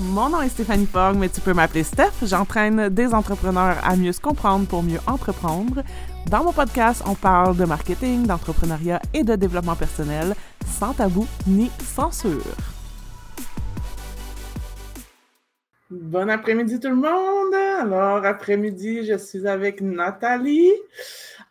Mon nom est Stéphanie Fogg, mais tu peux m'appeler Steph. J'entraîne des entrepreneurs à mieux se comprendre pour mieux entreprendre. Dans mon podcast, on parle de marketing, d'entrepreneuriat et de développement personnel, sans tabou ni censure. Bon après-midi tout le monde. Alors, après-midi, je suis avec Nathalie.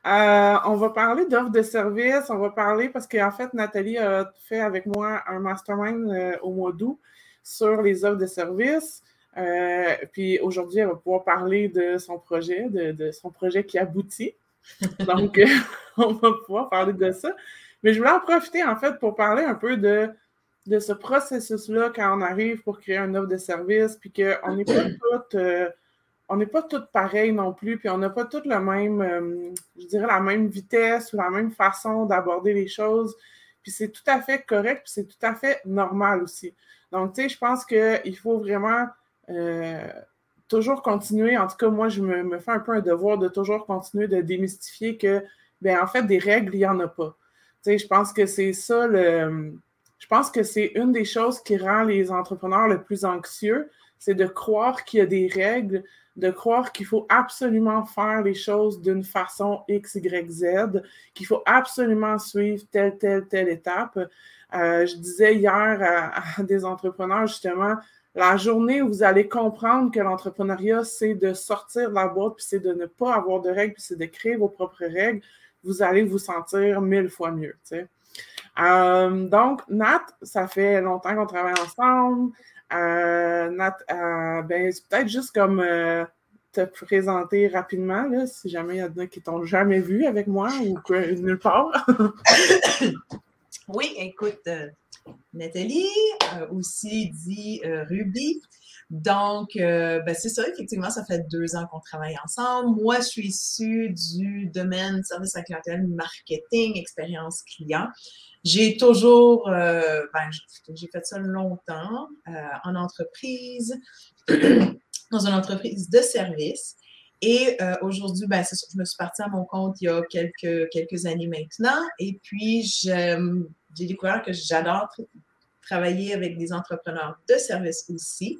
Euh, on va parler d'offres de services. On va parler parce qu'en fait, Nathalie a fait avec moi un mastermind euh, au mois d'août sur les offres de services. Euh, puis aujourd'hui, elle va pouvoir parler de son projet, de, son projet qui aboutit. Donc, on va pouvoir parler de ça. Mais je voulais en profiter en fait pour parler un peu de de ce processus-là quand on arrive pour créer un offre de service, puis qu'on n'est pas toutes, euh, on n'est pas toutes pareilles non plus, puis on n'a pas toutes la même, euh, je dirais, la même vitesse ou la même façon d'aborder les choses. Puis c'est tout à fait correct, puis c'est tout à fait normal aussi. Donc, tu sais, je pense qu'il faut vraiment euh, toujours continuer. En tout cas, moi, je me, fais un peu un devoir de toujours continuer de démystifier que, ben en fait, des règles, il n'y en a pas. Tu sais, je pense que c'est ça le je pense que c'est une des choses qui rend les entrepreneurs le plus anxieux, c'est de croire qu'il y a des règles, de croire qu'il faut absolument faire les choses d'une façon X, Y, Z, qu'il faut absolument suivre telle, telle, telle étape. Euh, je disais hier à, des entrepreneurs, justement, la journée où vous allez comprendre que l'entrepreneuriat, c'est de sortir de la boîte, puis c'est de ne pas avoir de règles, puis c'est de créer vos propres règles, vous allez vous sentir mille fois mieux. Euh, donc, Nat, ça fait longtemps qu'on travaille ensemble. Euh, Nat, euh, ben, c'est peut-être juste comme te présenter rapidement, là, si jamais il y en a qui t'ont jamais vu avec moi ou que, nulle part. oui, écoute, Nathalie, aussi dit Ruby. Donc, ben, c'est ça, effectivement, ça fait deux ans qu'on travaille ensemble. Moi, je suis issue du domaine service à clientèle, marketing, expérience client. J'ai toujours, euh, ben, j'ai fait ça longtemps euh, en entreprise, dans une entreprise de service. Et euh, aujourd'hui, ben, je me suis partie à mon compte il y a quelques, quelques années maintenant. Et puis, j'ai découvert que j'adore travailler avec des entrepreneurs de service aussi.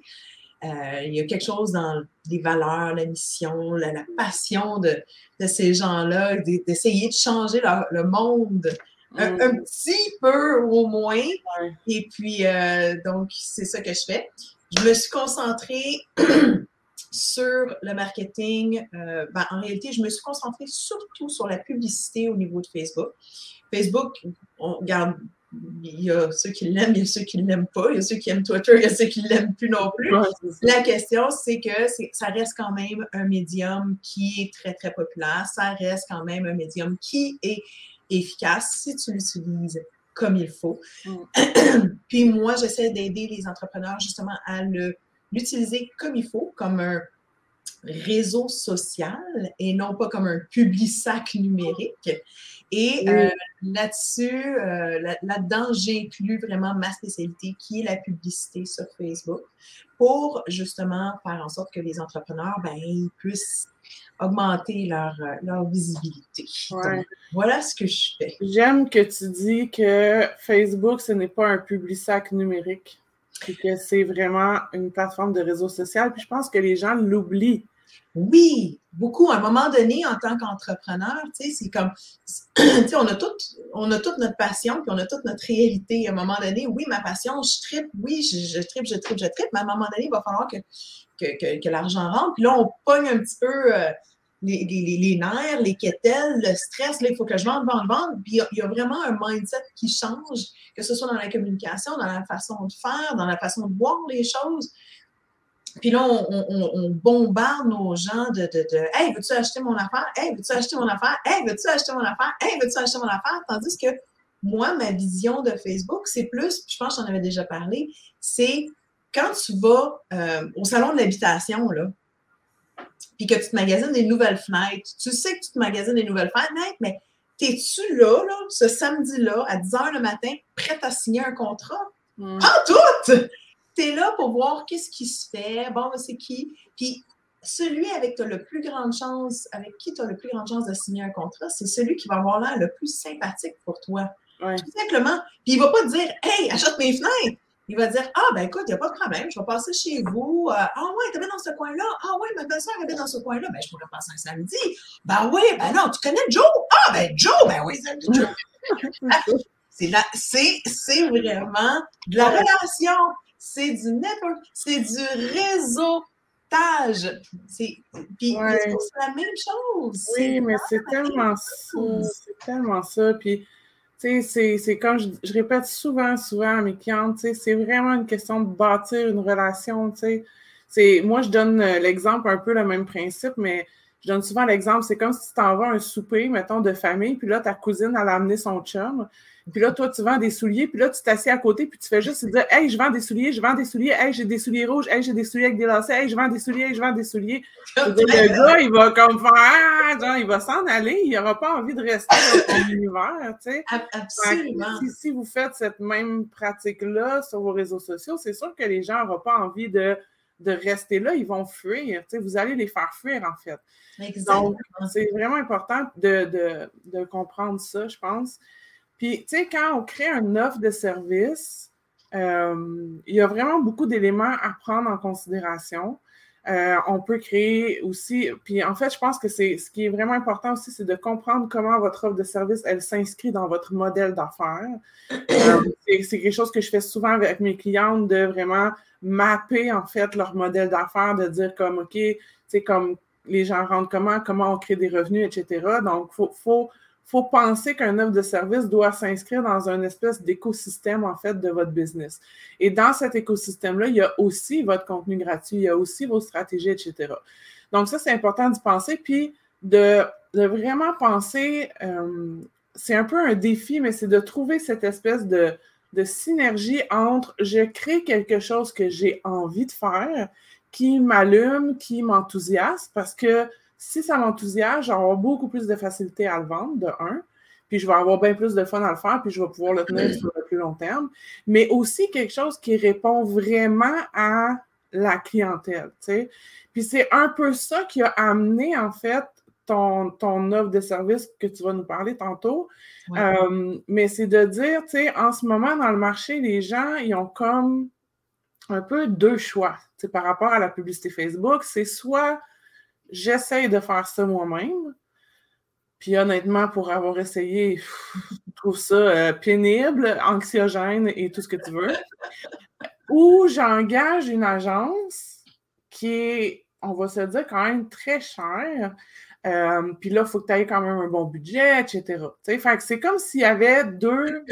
il y a quelque chose dans les valeurs, la mission, la, passion de, de ces gens-là, d'essayer de changer le monde un, mm. petit peu au moins. Et puis, euh, donc, c'est ça que je fais. Je me suis concentrée sur le marketing. Euh, ben, en réalité, je me suis concentrée surtout sur la publicité au niveau de Facebook. Facebook, on regarde, il y a ceux qui l'aiment, il y a ceux qui ne l'aiment pas, il y a ceux qui aiment Twitter, il y a ceux qui ne l'aiment plus non plus. la question, c'est que ça reste quand même un médium qui est très, très populaire. Ça reste quand même un médium qui est efficace si tu l'utilises comme il faut. Mm. Puis moi, j'essaie d'aider les entrepreneurs justement à l'utiliser comme il faut, comme un réseau social et non pas comme un public sac numérique. Et euh, là-dessus, euh, là-dedans, j'inclus vraiment ma spécialité qui est la publicité sur Facebook pour justement faire en sorte que les entrepreneurs ben, puissent augmenter leur, euh, leur visibilité. voilà ce que je fais. J'aime que tu dis que Facebook, ce n'est pas un public sac numérique, et que c'est vraiment une plateforme de réseau social. Puis je pense que les gens l'oublient. Oui, beaucoup. À un moment donné, en tant qu'entrepreneur, c'est comme, on a toute, on a toute notre passion, puis on a toute notre réalité. À un moment donné, oui, ma passion, je tripe, oui, je, tripe, je tripe, je tripe, mais à un moment donné, il va falloir que, l'argent rentre. Puis là, on pogne un petit peu euh, les, nerfs, les quételles, le stress. Il faut que je vende, vende, vende. Puis il y, a vraiment un mindset qui change, que ce soit dans la communication, dans la façon de faire, dans la façon de voir les choses. Puis là, on, bombarde nos gens de Hey, veux-tu acheter mon affaire? Hey, veux-tu acheter mon affaire? Hey, veux-tu acheter mon affaire? Hey, veux-tu acheter mon affaire? Tandis que moi, ma vision de Facebook, c'est plus, je pense que j'en avais déjà parlé, c'est quand tu vas euh, au salon de l'habitation, là, puis que tu te magasines des nouvelles fenêtres, tu sais que tu te magasines des nouvelles fenêtres, mais t'es-tu là, là, ce samedi-là, à 10 h le matin, prête à signer un contrat? Mm. En tout! Tu es là pour voir qu'est-ce qui se fait, bon, c'est qui. Puis celui avec le plus grande chance, avec qui tu as le plus grande chance de signer un contrat, c'est celui qui va avoir l'air le plus sympathique pour toi. Tout simplement. Puis il ne va pas te dire Hey, achète mes fenêtres! Il va dire Ah, ben écoute, il n'y a pas de problème, je vais passer chez vous. Euh, ah, ouais, tu dans ce coin-là. Ah, ouais, ma belle-sœur habite dans ce coin-là. Ben, je pourrais passer un samedi. Ben, oui, ben non, tu connais Joe? Ah, ben Joe, ben oui, c'est Joe. c'est vraiment de la relation, c'est du network, c'est du réseautage. C'est puis c'est la même chose. Oui, mais c'est tellement ça, c'est tellement ça. Puis c'est comme je, répète souvent, souvent à mes clientes, c'est vraiment une question de bâtir une relation. Moi, je donne euh, l'exemple, un peu le même principe, mais je donne souvent l'exemple, c'est comme si tu t'en un souper, mettons, de famille, puis là, ta cousine, elle a amené son chum. Puis là, toi, tu vends des souliers, puis là, tu t'assieds à côté, puis tu fais juste dire Hey, je vends des souliers, je vends des souliers, hey, j'ai des souliers rouges, hey, j'ai des souliers avec des lacets, hey, je vends des souliers, je vends des souliers. le gars, il va comme faire ah, genre, il va s'en aller, il n'aura pas envie de rester dans ton univers, tu sais. Absolument. Si, si, vous faites cette même pratique-là sur vos réseaux sociaux, c'est sûr que les gens n'auront pas envie de, de rester là, ils vont fuir, tu sais, vous allez les faire fuir, en fait. Exactement. Donc, c'est vraiment important de, de, de comprendre ça, je pense. Puis, tu sais, quand on crée un offre de service, euh, il y a vraiment beaucoup d'éléments à prendre en considération. Euh, on peut créer aussi, puis en fait, je pense que c'est ce qui est vraiment important aussi, c'est de comprendre comment votre offre de service, elle s'inscrit dans votre modèle d'affaires. Euh, c'est quelque chose que je fais souvent avec mes clientes, de vraiment mapper en fait leur modèle d'affaires, de dire comme, OK, c'est comme les gens rentrent comment, comment on crée des revenus, etc. Donc, il faut faut penser qu'un offre de service doit s'inscrire dans un espèce d'écosystème, en fait, de votre business. Et dans cet écosystème-là, il y a aussi votre contenu gratuit, il y a aussi vos stratégies, etc. Donc, ça, c'est important d'y penser. Puis, de, vraiment penser, euh, c'est un peu un défi, mais c'est de trouver cette espèce de, de synergie entre je crée quelque chose que j'ai envie de faire, qui m'allume, qui m'enthousiasme, parce que si ça m'enthousiasme, j'aurai beaucoup plus de facilité à le vendre, de un. Puis je vais avoir bien plus de fun à le faire, puis je vais pouvoir le tenir sur le plus long terme. Mais aussi quelque chose qui répond vraiment à la clientèle. sais. Puis c'est un peu ça qui a amené, en fait, ton, ton offre de service que tu vas nous parler tantôt. Euh, mais c'est de dire, tu sais, en ce moment, dans le marché, les gens, ils ont comme un peu deux choix par rapport à la publicité Facebook. C'est soit J'essaye de faire ça moi-même. Puis honnêtement, pour avoir essayé, je trouve ça euh, pénible, anxiogène et tout ce que tu veux. Ou j'engage une agence qui est, on va se dire, quand même très chère. Euh, puis là, il faut que tu aies quand même un bon budget, etc. Fait c'est comme s'il y avait deux,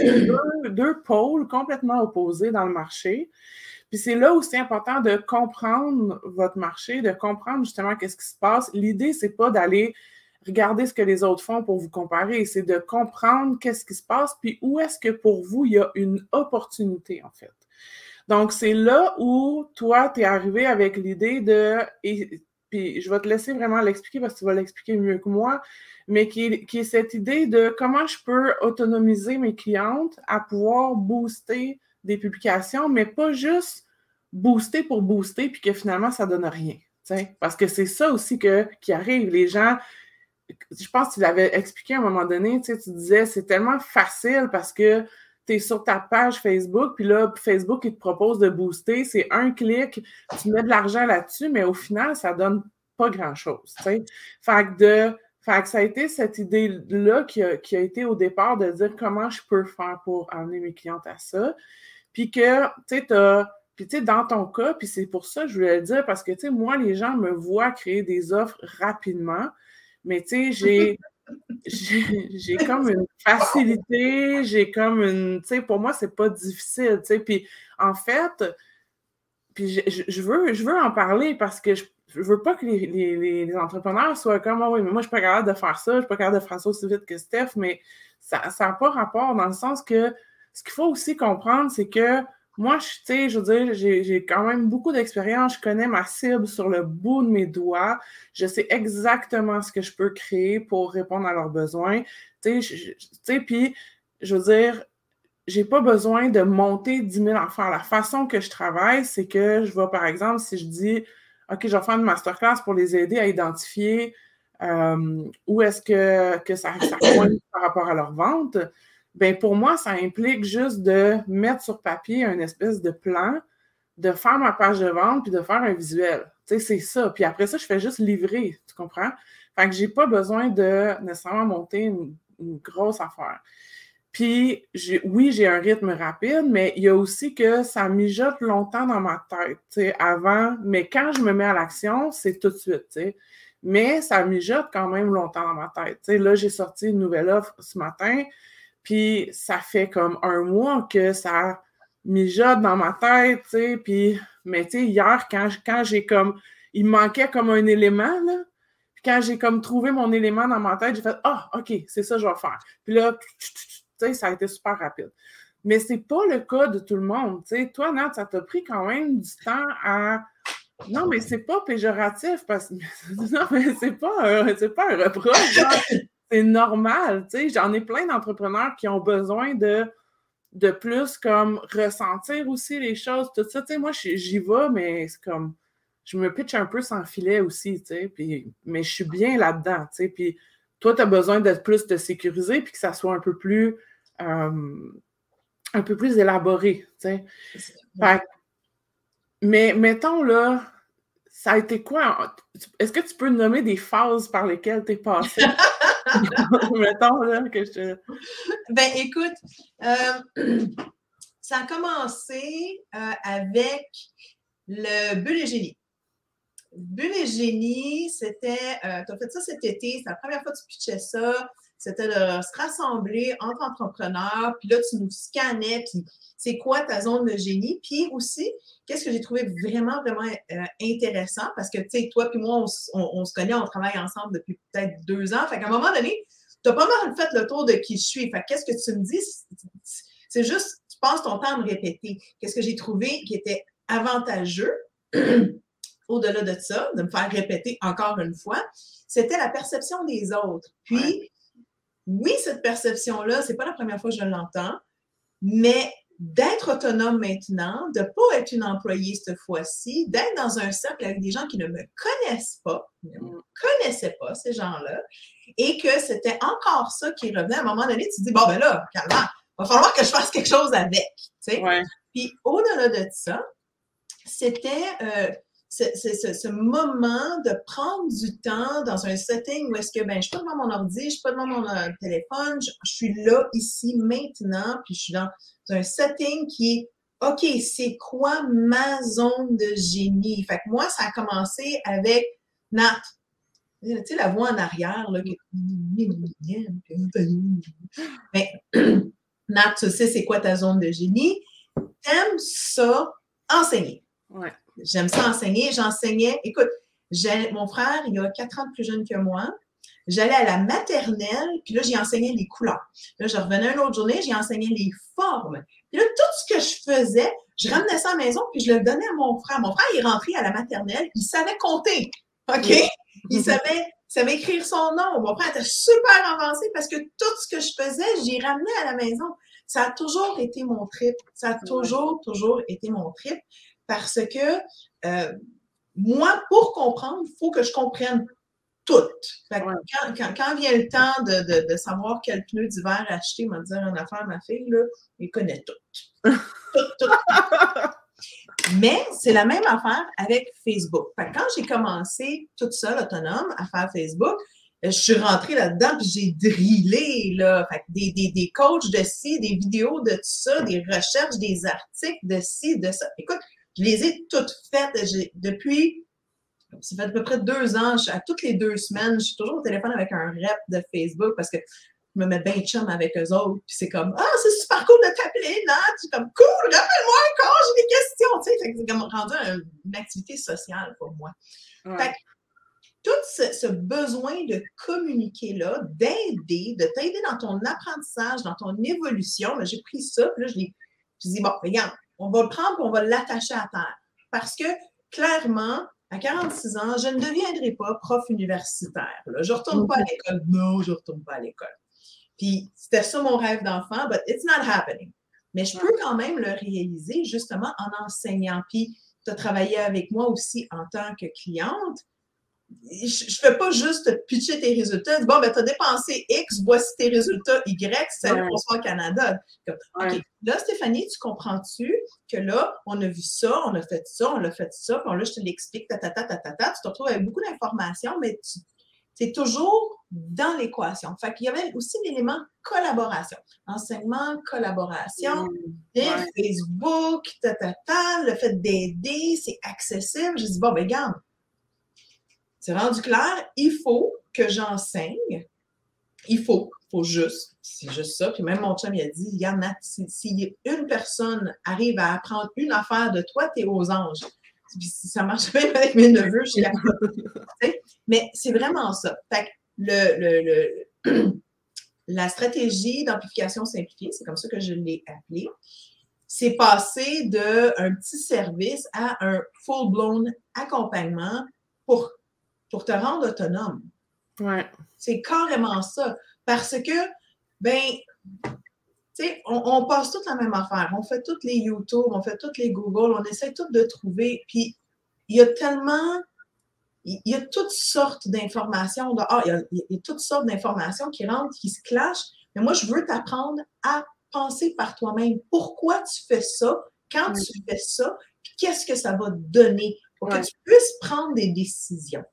deux, pôles complètement opposés dans le marché. Puis c'est là où c'est important de comprendre votre marché, de comprendre justement qu'est-ce qui se passe. L'idée, c'est pas d'aller regarder ce que les autres font pour vous comparer, c'est de comprendre qu'est-ce qui se passe, puis où est-ce que pour vous, il y a une opportunité, en fait. Donc, c'est là où toi, tu es arrivé avec l'idée de, et, puis je vais te laisser vraiment l'expliquer parce que tu vas l'expliquer mieux que moi, mais qui qui est cette idée de comment je peux autonomiser mes clientes à pouvoir booster des publications, mais pas juste booster pour booster, puis que finalement, ça donne rien. Parce que c'est ça aussi que, qui arrive. Les gens, je pense que tu l'avais expliqué à un moment donné, tu disais, c'est tellement facile parce que tu es sur ta page Facebook, puis là, Facebook, il te propose de booster. C'est un clic, tu mets de l'argent là-dessus, mais au final, ça donne pas grand-chose. Fait que de que ça a été cette idée-là qui a, qui a, été au départ de dire comment je peux faire pour amener mes clientes à ça. Puis que, tu sais, Puis, tu sais, dans ton cas, puis c'est pour ça que je voulais le dire, parce que, tu sais, moi, les gens me voient créer des offres rapidement, mais, tu sais, j'ai... j'ai comme une facilité, j'ai comme une, tu sais, pour moi, c'est pas difficile, tu sais, puis en fait, puis je, veux, je veux en parler parce que je, veux pas que les, entrepreneurs soient comme, ah oui, mais moi, je suis pas capable de faire ça, je suis pas capable de faire ça aussi vite que Steph, mais ça n'a pas rapport dans le sens que ce qu'il faut aussi comprendre, c'est que moi, tu sais, je veux dire, j'ai quand même beaucoup d'expérience. Je connais ma cible sur le bout de mes doigts. Je sais exactement ce que je peux créer pour répondre à leurs besoins. Tu sais, puis, je veux dire, j'ai pas besoin de monter 10 000 affaires. La façon que je travaille, c'est que je vais, par exemple, si je dis, OK, je vais faire une masterclass pour les aider à identifier euh, où est-ce que, que ça, ça par rapport à leur vente, ben pour moi, ça implique juste de mettre sur papier un espèce de plan, de faire ma page de vente, puis de faire un visuel. Tu sais, c'est ça. Puis après ça, je fais juste livrer, tu comprends? Fait que j'ai pas besoin de nécessairement monter une, grosse affaire. Puis, oui, j'ai un rythme rapide, mais il y a aussi que ça mijote longtemps dans ma tête, tu sais, avant. Mais quand je me mets à l'action, c'est tout de suite, tu sais. Mais ça mijote quand même longtemps dans ma tête. Tu sais, là, j'ai sorti une nouvelle offre ce matin, puis ça fait comme un mois que ça mijote dans ma tête, tu sais. Puis, mais tu sais, hier, quand, quand j'ai comme... Il manquait comme un élément, là quand j'ai comme trouvé mon élément dans ma tête, j'ai fait Ah, OK, c'est ça que je vais faire. Puis là, tu sais, ça a été super rapide. Mais c'est pas le cas de tout le monde. Tu sais, toi, Nat, ça t'a pris quand même du temps à. Non, mais c'est pas péjoratif parce que. non, mais c'est pas, c'est pas un reproche. C'est normal. Tu sais, j'en ai plein d'entrepreneurs qui ont besoin de de plus comme ressentir aussi les choses, tout ça. Tu sais, moi, j'y vais, mais c'est comme je me pitch un peu sans filet aussi, tu sais, puis, mais je suis bien là-dedans, tu sais, puis toi, tu as besoin d'être plus de sécuriser, puis que ça soit un peu plus, euh, un peu plus élaboré, tu sais. mais mettons, là, ça a été quoi? Est-ce que tu peux nommer des phases par lesquelles tu es passé? mettons, là, que je Ben, écoute, euh, ça a commencé euh, avec le bulle et génie. Bulle et génie, c'était, euh, tu as fait ça cet été, c'est la première fois que tu pitchais ça, c'était de se rassembler entre entrepreneurs, puis là, tu nous scannais, puis c'est quoi ta zone de génie, puis aussi, qu'est-ce que j'ai trouvé vraiment, vraiment euh, intéressant, parce que, tu sais, toi puis moi, on, se connaît, on travaille ensemble depuis peut-être deux ans, fait qu'à un moment donné, tu as pas mal fait le tour de qui je suis, fait qu'est-ce que tu me dis? C'est juste, tu passes ton temps à me répéter. Qu'est-ce que j'ai trouvé qui était avantageux? au-delà de ça, de me faire répéter encore une fois, c'était la perception des autres. Puis, oui, cette perception-là, c'est pas la première fois que je l'entends, mais d'être autonome maintenant, de ne pas être une employée cette fois-ci, d'être dans un cercle avec des gens qui ne me connaissent pas, ne me connaissaient pas, ces gens-là, et que c'était encore ça qui revenait. À un moment donné, tu te dis, bon, ben là, calme, va falloir que je fasse quelque chose avec. Puis au-delà de ça, c'était euh, ce, ce, moment de prendre du temps dans un setting où est-ce que ben, je suis pas devant mon ordi, je suis pas devant mon euh, téléphone, je, suis là, ici, maintenant, puis je suis dans un setting qui est OK, c'est quoi ma zone de génie? Fait que moi, ça a commencé avec Nat. Tu sais, la voix en arrière, là. Mais, Nat, tu sais, c'est quoi ta zone de génie? T'aimes ça enseigner. Ouais. J'aime ça enseigner. J'enseignais. Écoute, mon frère, il a quatre ans de plus jeune que moi. J'allais à la maternelle, puis là, j'ai enseigné les couleurs. Là, je revenais une autre journée, j'ai enseigné les formes. Puis là, tout ce que je faisais, je ramenais ça à la maison, puis je le donnais à mon frère. Mon frère, il est rentré à la maternelle, il savait compter. OK? Il savait, savait écrire son nom. Mon frère était super avancé parce que tout ce que je faisais, j'y ramenais à la maison. Ça a toujours été mon trip. Ça a toujours, toujours été mon trip parce que euh, moi, pour comprendre, il faut que je comprenne tout. quand, vient le temps de, savoir quel pneu d'hiver acheter, m'a dire une affaire, ma fille, là, il connaît tout. tout, tout. Mais c'est la même affaire avec Facebook. quand j'ai commencé toute seule, autonome, à faire Facebook, je suis rentrée là-dedans puis j'ai drillé, là. des, des, des coachs de ci, des vidéos de tout ça, des recherches, des articles de ci, de ça. Écoute, je les ai toutes faites. Depuis, ça fait à peu près deux ans, à toutes les deux semaines, je suis toujours au téléphone avec un rep de Facebook parce que je me mets bien chum avec eux autres. Puis c'est comme Ah, c'est super cool de t'appeler, Nat. Je suis comme Cool, rappelle-moi encore, j'ai des questions. Tu sais, c'est comme rendu une activité sociale pour moi. Fait tout ce, besoin de communiquer-là, d'aider, de t'aider dans ton apprentissage, dans ton évolution, j'ai pris ça, puis là, je l'ai. Je dis, bon, regarde, on va le prendre et on va l'attacher à terre. Parce que, clairement, à 46 ans, je ne deviendrai pas prof universitaire. Je ne retourne pas à l'école. Non, je ne retourne pas à l'école. Puis, c'était ça mon rêve d'enfant, but it's not happening. Mais je peux quand même le réaliser justement en enseignant. Puis, tu as travaillé avec moi aussi en tant que cliente. Je ne fais pas juste pitcher tes résultats. Bon, ben, tu as dépensé X, voici tes résultats Y, c'est ouais. pour Canada. OK, là, Stéphanie, tu comprends-tu que là, on a vu ça, on a fait ça, on a fait ça, puis là, je te l'explique, ta, ta, ta, ta, ta, ta, tu te retrouves avec beaucoup d'informations, mais c'est toujours dans l'équation. Fait qu'il y avait aussi l'élément collaboration. Enseignement, collaboration, mmh, Facebook, ta, ta, ta, le fait d'aider, c'est accessible. Je dis, bon, ben, regarde, c'est rendu clair, il faut que j'enseigne. Il faut, il faut juste, c'est juste ça. Puis même mon chum, il a dit, regarde, Nat, si, une personne arrive à apprendre une affaire de toi, t'es aux anges. Puis si ça marche même avec mes neveux, je suis Mais c'est vraiment ça. Fait que le, le, la stratégie d'amplification simplifiée, c'est comme ça que je l'ai appelée, c'est passé d'un petit service à un full-blown accompagnement pour pour te rendre autonome. Ouais. C'est carrément ça. Parce que, ben, tu sais, on, passe toute la même affaire. On fait toutes les YouTube, on fait toutes les Google, on essaie toutes de trouver. Puis, il y a tellement, il y a toutes sortes d'informations. Ah, il, y a, toutes sortes d'informations qui rentrent, qui se clashent. Mais moi, je veux t'apprendre à penser par toi-même. Pourquoi tu fais ça? Quand tu fais ça? Qu'est-ce que ça va te donner pour que tu puisses prendre des décisions?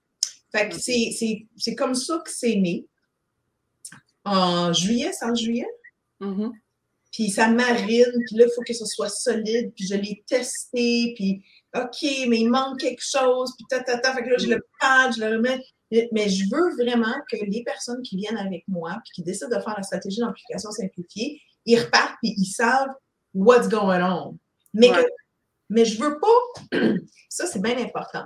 Fait que c'est comme ça que c'est né. En juillet, c'est en juillet. Mm-hmm. Puis ça marine, puis là, il faut que ce soit solide, puis je l'ai testé, puis OK, mais il manque quelque chose, puis ta, ta, ta. Fait que là, je le mm. pad, je le remets. Mais je veux vraiment que les personnes qui viennent avec moi, puis qui décident de faire la stratégie d'amplification simplifiée, ils repartent, puis ils savent what's going on. Mais, mais je veux pas, ça c'est bien important,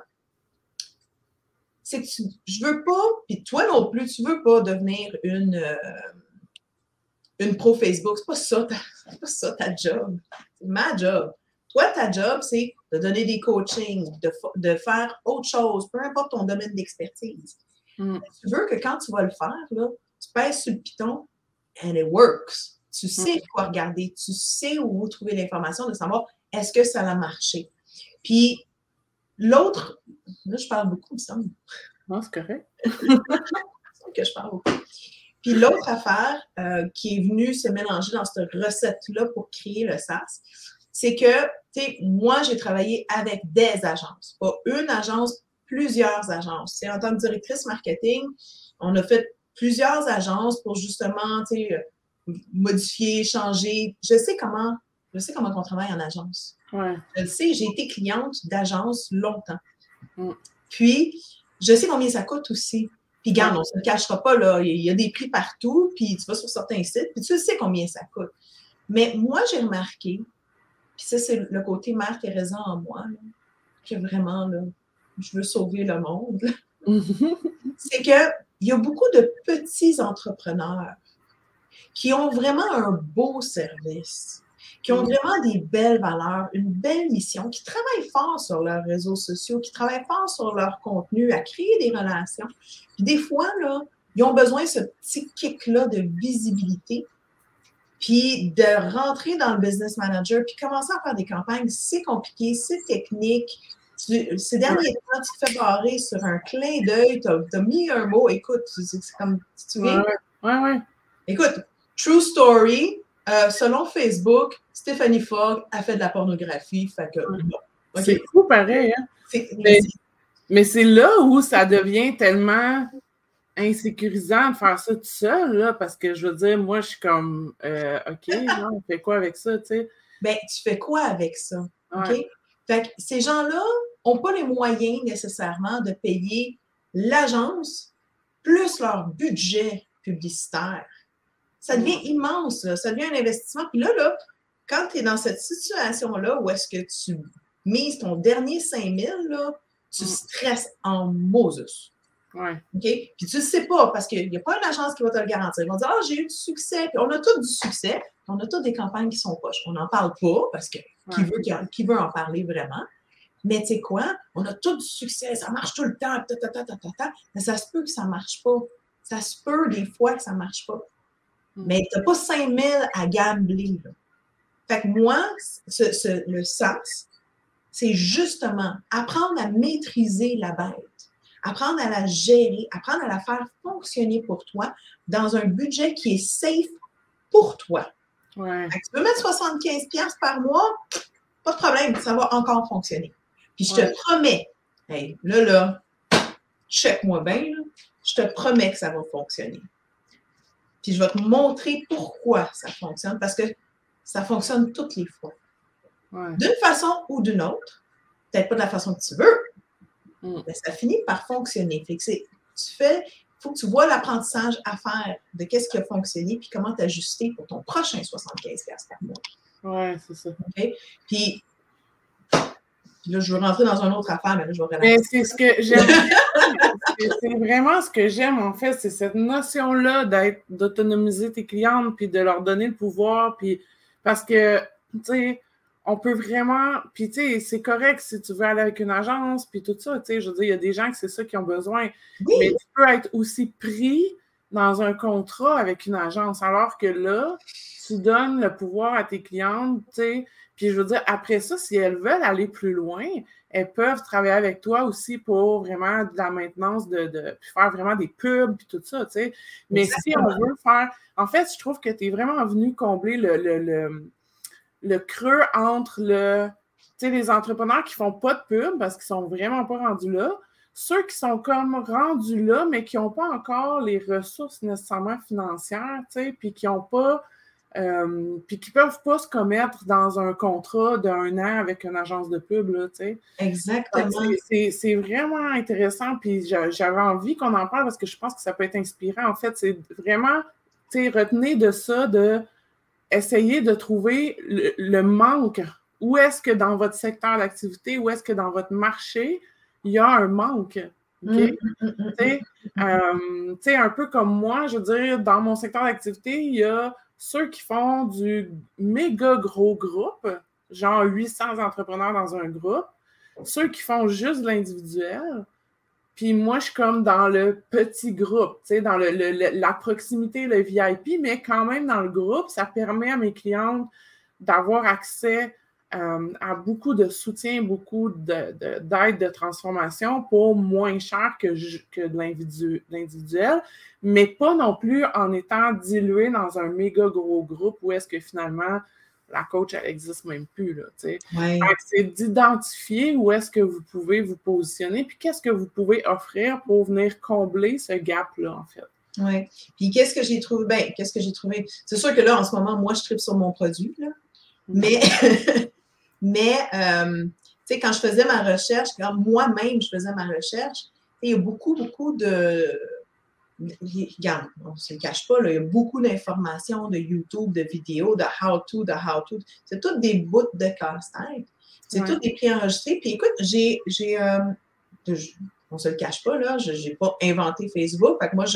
c'est que je veux pas, puis toi non plus, tu veux pas devenir une, euh, une pro Facebook. C'est pas ça, pas ça ta job. C'est ma job. Toi, ta job, c'est de donner des coachings, de, de, faire autre chose, peu importe ton domaine d'expertise. Mm. Tu veux que quand tu vas le faire, là, tu pèses sur le piton and it works. Tu sais mm. quoi regarder, tu sais où trouver l'information, de savoir est-ce que ça a marché. Puis L'autre, là, je parle beaucoup, il me semble. Non, c'est correct. que je parle beaucoup. Puis l'autre affaire euh, qui est venue se mélanger dans cette recette-là pour créer le SAS, c'est que, tu sais, moi, j'ai travaillé avec des agences. Pas une agence, plusieurs agences. C'est en tant que directrice marketing, on a fait plusieurs agences pour justement, tu sais, modifier, changer. Je sais comment, je sais comment on travaille en agence. Je sais, j'ai été cliente d'agence longtemps. Mm. Puis, je sais combien ça coûte aussi. Puis, garde, on ne se le cachera pas, là. Il y a des prix partout, puis tu vas sur certains sites, puis tu sais combien ça coûte. Mais moi, j'ai remarqué, puis ça, c'est le côté Mère Teresa en moi, que vraiment, là, je veux sauver le monde. c'est qu'il y a beaucoup de petits entrepreneurs qui ont vraiment un beau service, qui ont vraiment des belles valeurs, une belle mission, qui travaillent fort sur leurs réseaux sociaux, qui travaillent fort sur leur contenu, à créer des relations. Puis des fois, là, ils ont besoin de ce petit kick-là de visibilité, puis de rentrer dans le business manager, puis commencer à faire des campagnes. C'est compliqué, c'est technique. ces derniers temps, tu te fais barrer sur un clin d'œil, tu as, mis un mot, écoute, c'est comme, tu ouais, ouais, ouais. Écoute, true story, euh, selon Facebook, Stéphanie Fogg a fait de la pornographie. Fait que, C'est fou pareil. Hein? Mais, c'est là où ça devient tellement insécurisant de faire ça tout seul, là, parce que je veux dire, moi, je suis comme, euh, OK, on fait quoi avec ça, tu sais? Ben, tu fais quoi avec ça? OK? Fait que ces gens-là n'ont pas les moyens nécessairement de payer l'agence plus leur budget publicitaire ça devient immense, ça devient un investissement. Puis là, là quand tu es dans cette situation-là où est-ce que tu mises ton dernier 5000, là, tu mm. stresses en Moses. Ouais. OK? Puis tu ne sais pas, parce qu'il n'y a pas une agence qui va te le garantir. Ils vont dire Ah, j'ai eu du succès. Puis on a tous du succès. On a tous des campagnes qui sont poches. On n'en parle pas parce que qui, veut, qui, veut en parler vraiment? Mais tu sais quoi? On a tous du succès. Ça marche tout le temps. mais ça se peut que ça ne marche pas. Ça se peut des fois que ça ne marche pas. Mm. Mais tu n'as pas 5000 à gambler. Fait que moi, le sens, c'est justement apprendre à maîtriser la bête, apprendre à la gérer, apprendre à la faire fonctionner pour toi dans un budget qui est safe pour toi. Ouais. tu peux mettre 75$ par mois, pas de problème, ça va encore fonctionner. Puis je te promets, hey, là, là, check-moi bien, je te promets que ça va fonctionner. Puis je vais te montrer pourquoi ça fonctionne, parce que ça fonctionne toutes les fois. D'une façon ou d'une autre, peut-être pas de la façon que tu veux, mm. mais ça finit par fonctionner. Fait que tu fais, il faut que tu vois l'apprentissage à faire de qu'est-ce qui a fonctionné, puis comment t'ajuster pour ton prochain 75$ par mois. Oui, c'est ça. Puis, là, je veux rentrer dans une autre affaire, mais là, je vais Mais c'est ce que j'aime. c'est vraiment ce que j'aime, en fait, c'est cette notion-là d'être, d'autonomiser tes clientes, puis de leur donner le pouvoir, puis parce que, tu sais, on peut vraiment. Puis, tu sais, c'est correct si tu veux aller avec une agence, puis tout ça. Tu sais, je veux dire, il y a des gens que c'est ça qui ont besoin. Mais tu peux être aussi pris dans un contrat avec une agence, alors que là, tu donnes le pouvoir à tes clientes, tu sais. Puis, je veux dire, après ça, si elles veulent aller plus loin, elles peuvent travailler avec toi aussi pour vraiment de la maintenance, de, de puis faire vraiment des pubs, puis tout ça, tu sais. Mais si on veut faire. En fait, je trouve que tu es vraiment venu combler le, le le creux entre le, les entrepreneurs qui font pas de pub parce qu'ils sont vraiment pas rendus là, ceux qui sont comme rendus là, mais qui n'ont pas encore les ressources nécessairement financières, puis qui n'ont pas, euh, puis qui peuvent pas se commettre dans un contrat d'un an avec une agence de pub, là, Exactement. C'est vraiment intéressant, puis j'avais envie qu'on en parle parce que je pense que ça peut être inspirant. En fait, c'est vraiment, tu sais, retenez de ça, de essayez de trouver le, manque. Où est-ce que dans votre secteur d'activité, où est-ce que dans votre marché, il y a un manque? Mm, tu sais, un peu comme moi, je veux dire, dans mon secteur d'activité, il y a ceux qui font du méga gros groupe, genre 800 entrepreneurs dans un groupe, ceux qui font juste l'individuel, puis moi, je suis comme dans le petit groupe, tu sais, dans le, la proximité, le VIP, mais quand même dans le groupe, ça permet à mes clientes d'avoir accès euh, à beaucoup de soutien, beaucoup d'aide de, de, transformation pour moins cher que, que de l'individuel, mais pas non plus en étant dilué dans un méga gros groupe où est-ce que finalement la coach, elle n'existe même plus. C'est d'identifier où est-ce que vous pouvez vous positionner, puis qu'est-ce que vous pouvez offrir pour venir combler ce gap-là, en fait. Oui. Puis qu'est-ce que j'ai trouvé? Ben, qu'est-ce que j'ai trouvé? C'est sûr que là, en ce moment, moi, je tripe sur mon produit, là. Mm. Mais, mais euh, tu sais, quand je faisais ma recherche, quand moi-même, je faisais ma recherche, il y a beaucoup, beaucoup de regarde, on ne se cache pas, il y a beaucoup d'informations de YouTube, de vidéos, de how-to, de how-to. C'est toutes des bouts de casse-tête. C'est toutes des prix enregistrés. Puis écoute, j'ai, j'ai euh, on ne se le cache pas, là, je n'ai pas inventé Facebook. Fait que moi,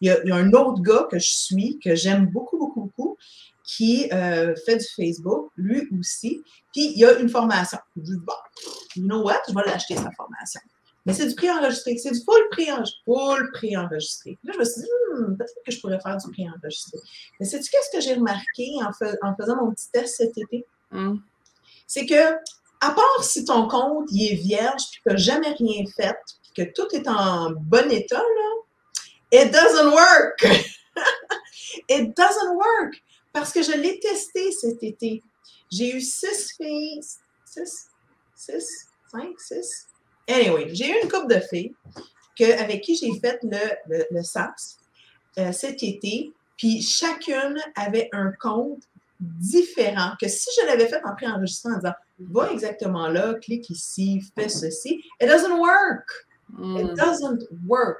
il y, a un autre gars que je suis, que j'aime beaucoup, beaucoup, beaucoup, qui euh, fait du Facebook, lui aussi. Puis il y a une formation. Je dis, bon, you know what, je vais l'acheter, sa formation. Mais c'est du prix enregistré. C'est du full prix, full prix enregistré. Là, je me suis dit, hmm, peut-être que je pourrais faire du prix enregistré. Mais sais-tu qu'est-ce que j'ai remarqué en, faisant mon petit test cet été? Hmm. C'est que, à part si ton compte il est vierge puis que tu n'as jamais rien fait, puis que tout est en bon état, là, it doesn't work! it doesn't work! Parce que je l'ai testé cet été. J'ai eu six filles, six, six, cinq, six, Anyway, j'ai eu une couple de filles que, avec qui j'ai fait le, le, SAPS euh, cet été, puis chacune avait un compte différent que si je l'avais fait en pré-enregistrement en disant va exactement là, clique ici, fais ceci, it doesn't work. It hmm. doesn't work.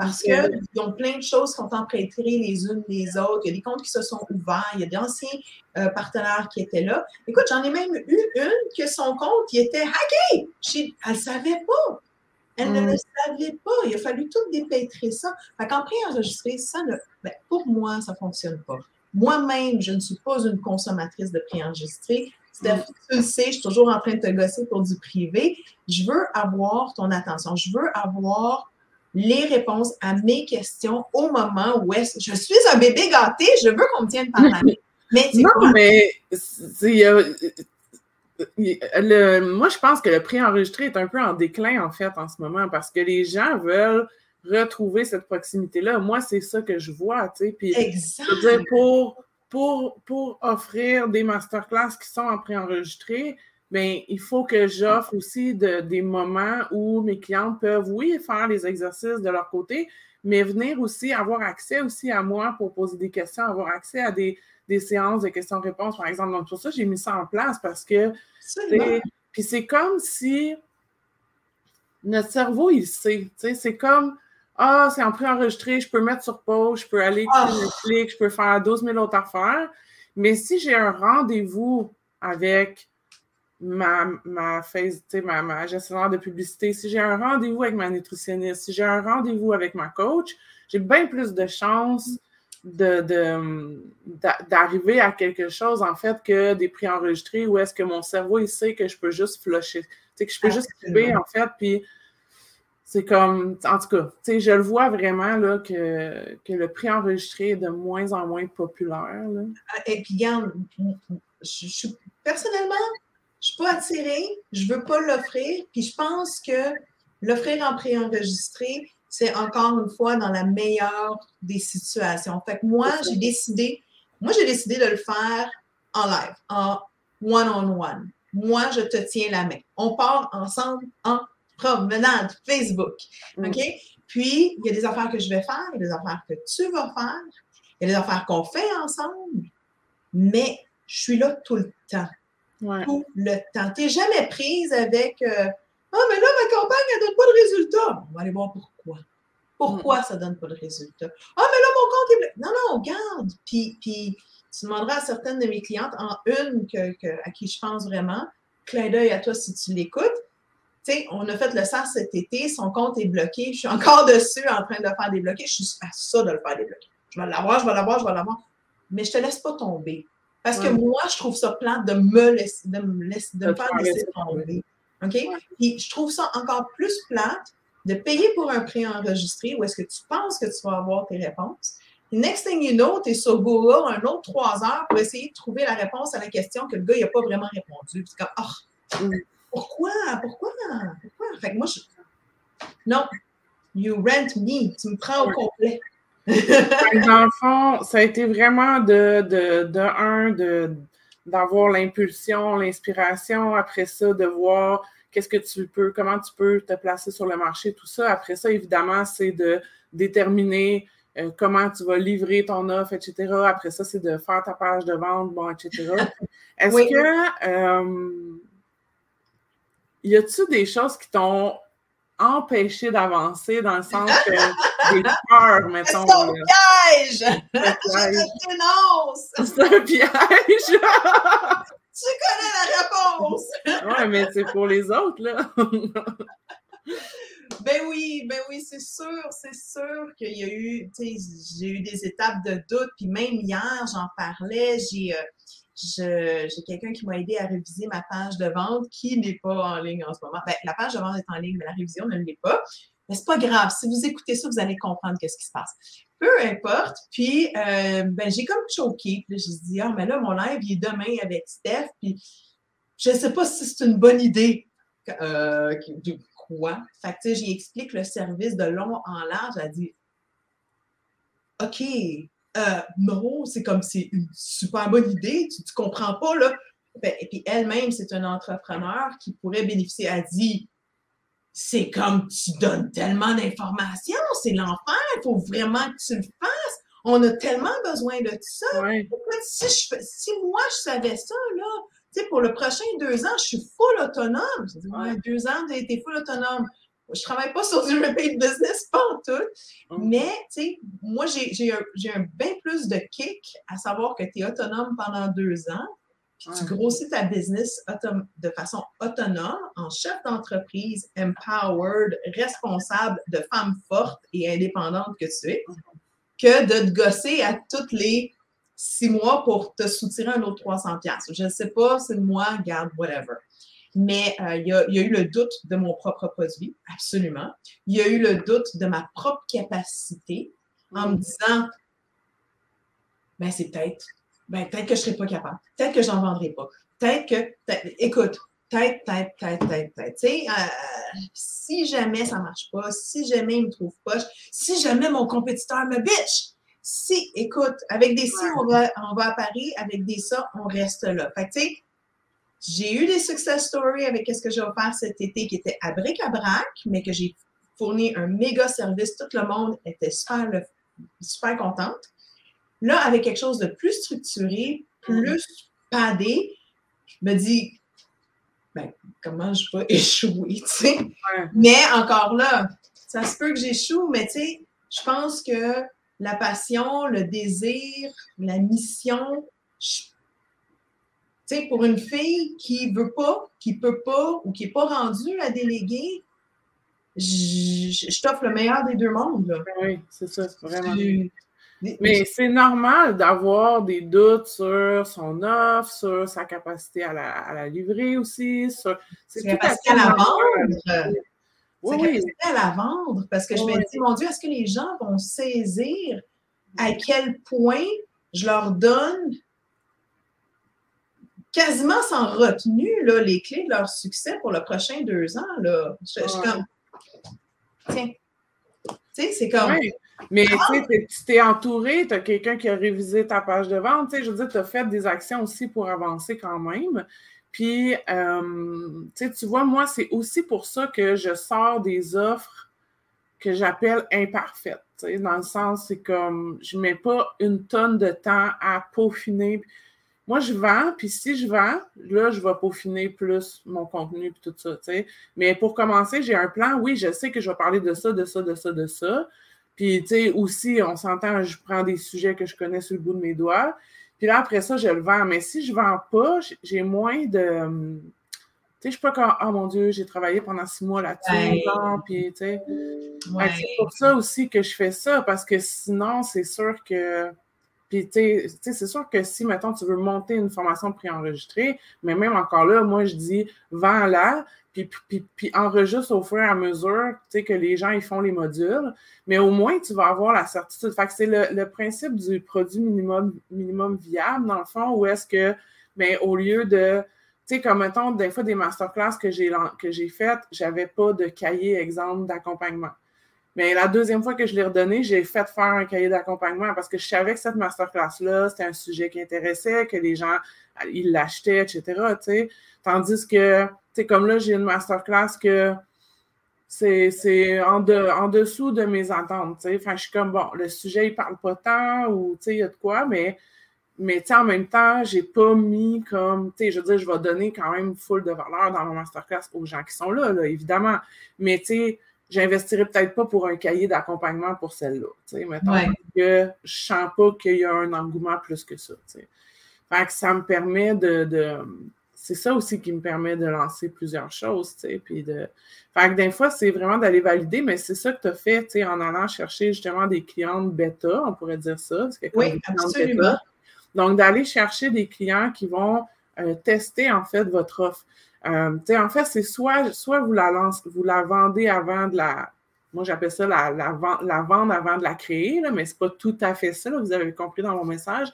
Parce qu'ils ont plein de choses qui sont empruntées les unes les autres. Il y a des comptes qui se sont ouverts. Il y a d'anciens euh, partenaires qui étaient là. Écoute, j'en ai même eu une que son compte il était hacké. Elle ne savait pas. Elle ne le mm. savait pas. Il a fallu tout dépêtrer ça. Fait qu'en préenregistré, ça ne, ben, pour moi, ça ne fonctionne pas. Moi-même, je ne suis pas une consommatrice de préenregistré. Mm. Tu le sais, je suis toujours en train de te gosser pour du privé. Je veux avoir ton attention. Je veux avoir les réponses à mes questions au moment où est-ce je suis un bébé gâté, je veux qu'on me tienne par la main. Mais non, mais le, moi, je pense que le prix enregistré est un peu en déclin, en fait, en ce moment, parce que les gens veulent retrouver cette proximité-là. Moi, c'est ça que je vois, tu sais. Puis, je veux dire, pour, pour, pour offrir des masterclass qui sont en préenregistré, bien, il faut que j'offre aussi des moments où mes clients peuvent, oui, faire les exercices de leur côté, mais venir aussi avoir accès aussi à moi pour poser des questions, avoir accès à des, séances de questions-réponses, par exemple. Donc, pour ça, j'ai mis ça en place parce que. Puis c'est comme si notre cerveau, il sait. C'est comme. Ah, c'est en préenregistré, je peux mettre sur pause, je peux aller sur oh. Netflix, je peux faire 12 000 autres affaires. Mais si j'ai un rendez-vous avec ma, ma, face, ma, ma gestionnaire de publicité, si j'ai un rendez-vous avec ma nutritionniste, si j'ai un rendez-vous avec ma coach, j'ai bien plus de chances de, d'arriver à quelque chose, en fait, que des prix enregistrés où est-ce que mon cerveau, il sait que je peux juste flusher, que je peux juste couper, en fait, puis c'est comme, en tout cas, je le vois vraiment là, que, que le prix enregistré est de moins en moins populaire. Ah, et puis, regarde, je, personnellement, je ne suis pas attirée, je ne veux pas l'offrir, puis je pense que l'offrir en préenregistré, c'est encore une fois dans la meilleure des situations. Fait que moi, j'ai décidé, moi, j'ai décidé de le faire en live, en one-on-one. Moi, je te tiens la main. On part ensemble en promenade Facebook. Mm. OK? Puis, il y a des affaires que je vais faire, il y a des affaires que tu vas faire, il y a des affaires qu'on fait ensemble, mais je suis là tout le temps tout le temps. Tu n'es jamais prise avec euh, Ah, mais là, ma campagne, elle ne donne pas de résultat. On va aller voir pourquoi. Pourquoi ça ne donne pas de résultat? Ah, mais là, mon compte est. Non, non, garde. Puis, puis tu demanderas à certaines de mes clientes, en une à qui je pense vraiment, clin d'œil à toi si tu l'écoutes. Tu sais, on a fait le SAR cet été, son compte est bloqué. Je suis encore dessus en train de le faire débloquer. Je suis à ça de le faire débloquer. Je vais l'avoir, je vais l'avoir, je vais l'avoir. Mais je ne te laisse pas tomber. Parce que moi, je trouve ça plate de me laisser, de me, laisser, de me faire laisser tomber. OK? Puis je trouve ça encore plus plate de payer pour un prix enregistré où est-ce que tu penses que tu vas avoir tes réponses. Next thing you know, tu es sur Google un autre trois heures pour essayer de trouver la réponse à la question que le gars n'a pas vraiment répondu. C'est comme, oh, pourquoi? Pourquoi? Pourquoi? Fait que moi, je. Non, you rent me. Tu me prends au complet. Dans le fond, ça a été vraiment de, de, de un, de, d'avoir l'impulsion, l'inspiration, après ça, de voir qu'est-ce que tu peux, comment tu peux te placer sur le marché, tout ça. Après ça, évidemment, c'est de déterminer euh, comment tu vas livrer ton offre, etc. Après ça, c'est de faire ta page de vente, bon, etc. Est-ce que euh, y a-t-il des choses qui t'ont empêcher d'avancer dans le sens que des peurs, mettons. C'est un piège! C'est un piège! tu connais la réponse! oui, mais c'est pour les autres, là. ben oui, ben oui, c'est sûr, c'est sûr qu'il y a eu, tu sais, j'ai eu des étapes de doute, puis même hier, j'en parlais, j'ai... Euh, j'ai quelqu'un qui m'a aidé à réviser ma page de vente qui n'est pas en ligne en ce moment. Ben, la page de vente est en ligne, mais la révision ne l'est pas. Mais c'est pas grave. Si vous écoutez ça, vous allez comprendre qu'est-ce qui se passe. Peu importe. Puis, euh, ben, j'ai comme choqué. Puis j'ai dit, ah, mais là, mon live, il est demain avec Steph. Puis, je ne sais pas si c'est une bonne idée. Euh, de quoi? Fait que, j'y explique le service de long en large. Elle dit, OK, euh, non, c'est comme c'est une super bonne idée, tu ne comprends pas, là. Ben, et puis elle-même, c'est un entrepreneur qui pourrait bénéficier. Elle dit c'est comme tu donnes tellement d'informations, c'est l'enfer, il faut vraiment que tu le fasses. On a tellement besoin de ça. Si, je, si moi je savais ça, là, tu sais, pour le prochain deux ans, je suis full autonome. Je dis, ouais, deux ans, tu es full autonome je travaille pas sur du repeat business, pas en tout. Mm. Mais, tu sais, moi, j'ai un, un bien plus de kick à savoir que tu es autonome pendant deux ans, puis tu grossis ta business de façon autonome, en chef d'entreprise, empowered, responsable, de femme forte et indépendante que tu es, que de te gosser à toutes les six mois pour te soutirer un autre 300$. Je ne sais pas, c'est moi, garde, whatever. Mais euh, il, y a, eu le doute de mon propre produit, absolument. Il y a eu le doute de ma propre capacité en me mm. disant, ben c'est peut-être, ben peut-être que je ne serai pas capable, peut-être que je n'en vendrai pas, peut-être que, écoute, peut-être, peut-être, peut-être, peut-être, peut-être. Tu sais, euh, si jamais ça ne marche pas, si jamais il ne me trouve pas, si jamais mon compétiteur me bitch, si, écoute, avec des si, on va, on va à Paris, avec des ça, on reste là. Fait tu sais, j'ai eu des success stories avec ce que j'ai offert cet été qui était à bric-à-brac, mais que j'ai fourni un méga service. Tout le monde était super, super contente. Là, avec quelque chose de plus structuré, plus padé, je me dis, ben, comment je vais échouer, tu sais? Mais encore là, ça se peut que j'échoue, mais tu sais, je pense que la passion, le désir, la mission, tu sais, pour une fille qui veut pas, qui peut pas ou qui n'est pas rendue à déléguer, je, t'offre le meilleur des deux mondes. Là. Oui, c'est ça, vraiment. Mais c'est normal d'avoir des doutes sur son offre, sur sa capacité à la, à la livrer aussi. Sur, c'est capacité à la vendre. Oui, capacité à la vendre. Parce que je me dis, mon Dieu, est-ce que les gens vont saisir à quel point je leur donne quasiment sans retenue là, les clés de leur succès pour le prochain deux ans? Là. Je, suis comme, tiens, tu sais, c'est comme. Mais tu t'es entouré, tu as quelqu'un qui a révisé ta page de vente. Je veux dire, tu as fait des actions aussi pour avancer quand même. Puis, euh, tu vois, moi, c'est aussi pour ça que je sors des offres que j'appelle imparfaites. Dans le sens, c'est comme, je ne mets pas une tonne de temps à peaufiner. Moi, je vends, puis si je vends, là, je vais peaufiner plus mon contenu et tout ça. Mais pour commencer, j'ai un plan. Oui, je sais que je vais parler de ça, de ça, de ça, de ça. Puis, tu sais, aussi, on s'entend, je prends des sujets que je connais sur le bout de mes doigts. Puis là, après ça, je le vends. Mais si je ne vends pas, j'ai moins de. Tu sais, je ne suis pas comme, oh mon Dieu, j'ai travaillé pendant six mois là-dessus. Puis, tu sais. C'est pour ça aussi que je fais ça, parce que sinon, c'est sûr que. Puis, tu sais, c'est sûr que si, maintenant tu veux monter une formation préenregistrée, mais même encore là, moi, je dis, vends-la, puis, puis, puis, enregistre au fur et à mesure que les gens ils font les modules, mais au moins tu vas avoir la certitude. Fait que c'est le, principe du produit minimum, minimum viable, dans le fond, où est-ce que, bien, au lieu de, tu sais, comme mettons, des fois des masterclass que j'ai, que j'ai faites, j'avais pas de cahier exemple d'accompagnement. Mais la deuxième fois que je l'ai redonné, j'ai fait faire un cahier d'accompagnement parce que je savais que cette masterclass-là, c'était un sujet qui intéressait, que les gens, ils l'achetaient, etc. Tandis que comme là, j'ai une masterclass que c'est en, en dessous de mes attentes. Enfin, je suis comme, bon, le sujet, il parle pas tant ou il y a de quoi, mais, mais en même temps, j'ai pas mis comme, je veux dire, je vais donner quand même full de valeur dans ma masterclass aux gens qui sont là, là évidemment. Mais tu sais, j'investirai peut-être pas pour un cahier d'accompagnement pour celle-là. Mettons que je sens pas qu'il y a un engouement plus que ça. Fait que ça me permet de c'est ça aussi qui me permet de lancer plusieurs choses, tu sais, puis de... Fait que des fois, c'est vraiment d'aller valider, mais c'est ça que tu as fait, tu sais, en allant chercher justement des clientes bêta, on pourrait dire ça. Oui, absolument. Donc, d'aller chercher des clients qui vont euh, tester, en fait, votre offre. Euh, en fait, c'est soit, vous la vendez avant de la... Moi, j'appelle ça la, avant de la créer, mais c'est pas tout à fait ça, vous avez compris dans mon message,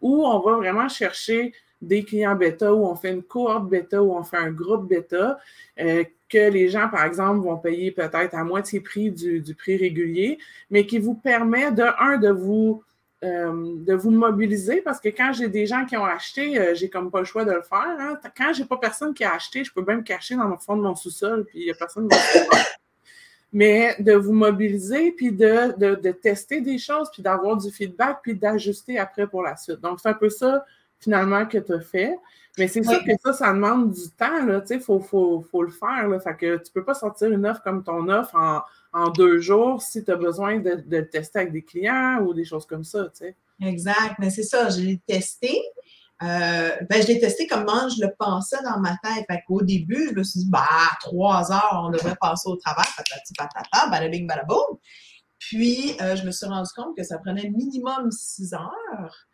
où on va vraiment chercher des clients bêta, où on fait une cohorte bêta, où on fait un groupe bêta, euh, que les gens, par exemple, vont payer peut-être à moitié prix du, prix régulier, mais qui vous permet de, un, de vous, euh, de vous mobiliser, parce que quand j'ai des gens qui ont acheté, euh, j'ai comme pas le choix de le faire. Hein. Quand j'ai pas personne qui a acheté, je peux même me cacher dans le fond de mon sous-sol, puis il n'y a personne qui mais de vous mobiliser, puis de, de, de, tester des choses, puis d'avoir du feedback, puis d'ajuster après pour la suite. Donc, c'est un peu ça finalement que tu as fait. Mais c'est sûr que ça, ça demande du temps, là, tu sais, il faut, faut, faut, le faire, là. Fait que tu peux pas sortir une offre comme ton offre en, en deux jours si tu as besoin de, le tester avec des clients ou des choses comme ça, tu sais. Exact, mais c'est ça, je l'ai testé. Euh, ben, je l'ai testé comme moi je le pensais dans ma tête. Fait qu'au début, je me suis dit, bah, trois heures, on devrait passer au travail, patati patata, bada balaboum. Puis, euh, je me suis rendu compte que ça prenait minimum six heures.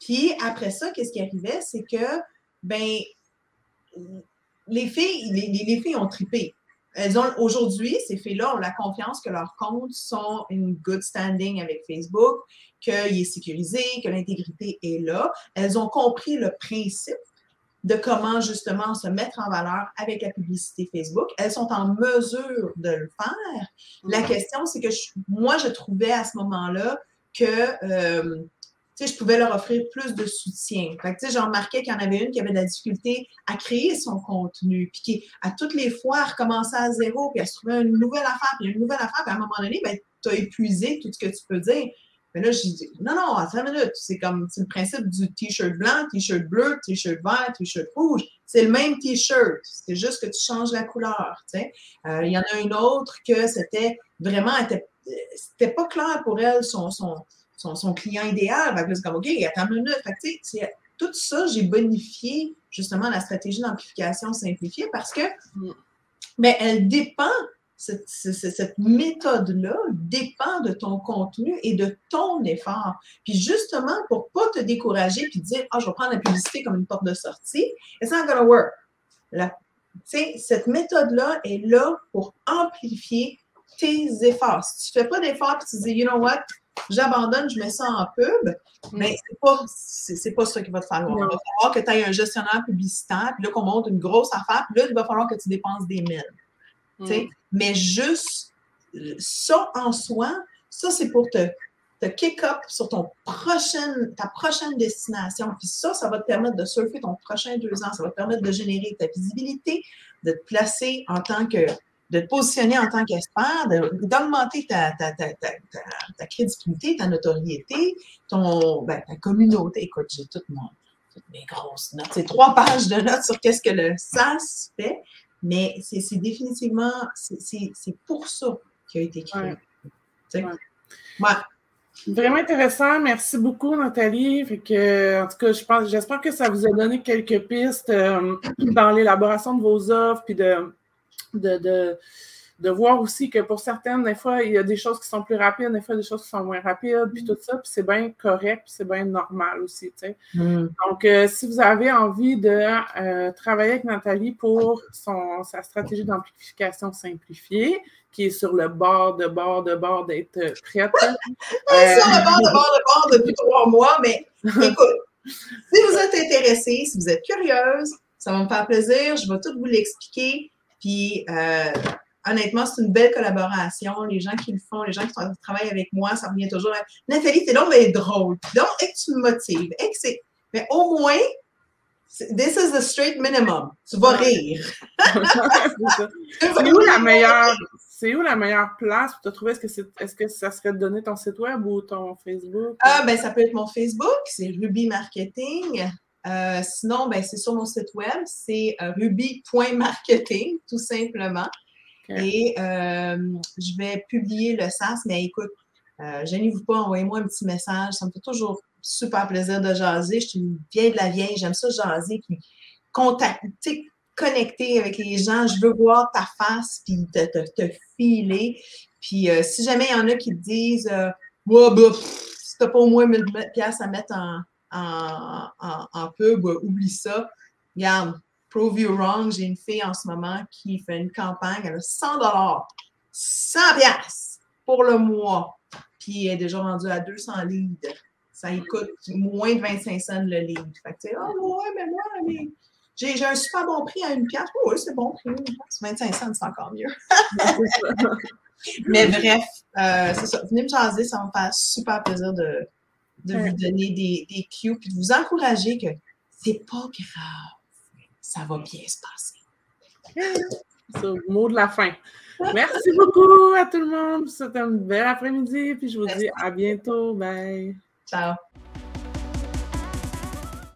Puis après ça, qu'est-ce qui arrivait, c'est que, ben, les filles, les, filles ont tripé. Elles ont aujourd'hui, ces filles-là ont la confiance que leurs comptes sont in good standing avec Facebook, qu'il est sécurisé, que l'intégrité est là. Elles ont compris le principe de comment justement se mettre en valeur avec la publicité Facebook. Elles sont en mesure de le faire. La mm. question, c'est que moi, je trouvais à ce moment-là que euh, je pouvais leur offrir plus de soutien. Fait que, j'ai remarqué qu'il y en avait une qui avait de la difficulté à créer son contenu, puis qui, à toutes les fois, recommençait à zéro, puis elle se trouvait une nouvelle affaire, puis une nouvelle affaire, puis à un moment donné, ben, tu as épuisé tout ce que tu peux dire. Mais là, j'ai dit, non, non, à 5 minutes. C'est comme, c'est le principe du t-shirt blanc, t-shirt bleu, t-shirt vert, t-shirt rouge. C'est le même t-shirt. C'est juste que tu changes la couleur, tu sais. Euh, il y en a une autre que c'était vraiment, c'était pas clair pour elle, son, son, client idéal. Fait que c'est comme, OK, attends une minute. Fait que, tu sais, tout ça, j'ai bonifié justement la stratégie d'amplification simplifiée parce que, mais mm. elle dépend cette, méthode-là dépend de ton contenu et de ton effort. Puis justement, pour ne pas te décourager puis dire, ah, je vais prendre la publicité comme une porte de sortie, it's not gonna work. cette méthode-là est là pour amplifier tes efforts. Si tu ne fais pas d'efforts et tu dis, you know what, j'abandonne, je mets ça en pub, mais mm. c'est pas, c'est, pas ça qu'il va te falloir. Il va falloir que tu aies un gestionnaire publicitaire, puis là, qu'on monte une grosse affaire, puis là, il va falloir que tu dépenses des mille. Mm. Mais juste ça en soi, ça, c'est pour te, te kick-up sur ton prochaine, ta prochaine destination. Puis ça, ça va te permettre de surfer ton prochain deux ans. Ça va te permettre de générer ta visibilité, de te placer en tant que de te positionner en tant qu'expert, d'augmenter ta, ta, ta, ta, crédibilité, ta notoriété, ton, ben, ta communauté. Écoute, j'ai toutes, toutes mes grosses notes. C'est trois pages de notes sur qu'est-ce que le SaaS fait. Mais c'est définitivement, c'est pour ça qu'il a été créé. Vraiment intéressant. Merci beaucoup, Nathalie. Fait que, en tout cas, je pense, j'espère que ça vous a donné quelques pistes euh, dans l'élaboration de vos offres, puis de, de, de voir aussi que pour certaines, des fois, il y a des choses qui sont plus rapides, des fois, des choses qui sont moins rapides, puis tout ça, puis c'est bien correct, puis c'est bien normal aussi, tu sais. Mm. Donc, euh, si vous avez envie de euh, travailler avec Nathalie pour son, sa stratégie d'amplification simplifiée, qui est sur le bord de bord de bord d'être prête. sur le bord de bord de bord depuis trois mois, mais écoute, si vous êtes intéressé, si vous êtes curieuse, ça va me faire plaisir, je vais tout vous l'expliquer. Puis, euh, honnêtement, c'est une belle collaboration. Les gens qui le font, les gens qui travaillent avec moi, ça revient toujours à Nathalie, t'es donc mais drôle. Donc, et que tu me motives. Et que c'est. Mais au moins, this is the straight minimum. Tu vas rire. c'est où la meilleure. C'est où la meilleure place pour te trouver? Est-ce que, c'est, est-ce que ça serait de donner ton site web ou ton Facebook? Ah, ben, ça peut être mon Facebook, c'est Ruby Marketing. Euh, sinon, ben, c'est sur mon site web, c'est euh, ruby.marketing, tout simplement. Et euh, je vais publier le SAS, mais écoute, euh, gênez-vous pas, envoyez-moi un petit message. Ça me fait toujours super plaisir de jaser. Je suis bien de la vieille, j'aime ça jaser, puis contacter, connecter avec les gens. Je veux voir ta face, puis te, te, filer. Puis euh, si jamais il y en a qui te disent, euh, bah, si t'as pas au moins 1000 pièces à mettre en, en, en, en pub, oublie ça. Regarde, Prove You Wrong, j'ai une fille en ce moment qui fait une campagne, elle a 100 dollars, 100 pièces pour le mois, puis elle est déjà rendue à 200 leads. Ça coûte moins de 25 cents le lead. Fait que tu sais, oh ouais, mais moi, mais j'ai un super bon prix à une pièce. oui, c'est bon prix. 25 cents, c'est encore mieux. mais bref, euh, c'est ça. Venez me jaser, ça me faire super plaisir de, de vous donner des, des cues, puis de vous encourager que c'est pas grave ça va bien se passer. C'est le mot de la fin. Merci beaucoup à tout le monde. C'était un bel après-midi. Puis je vous dis à bientôt. Bye. Ciao.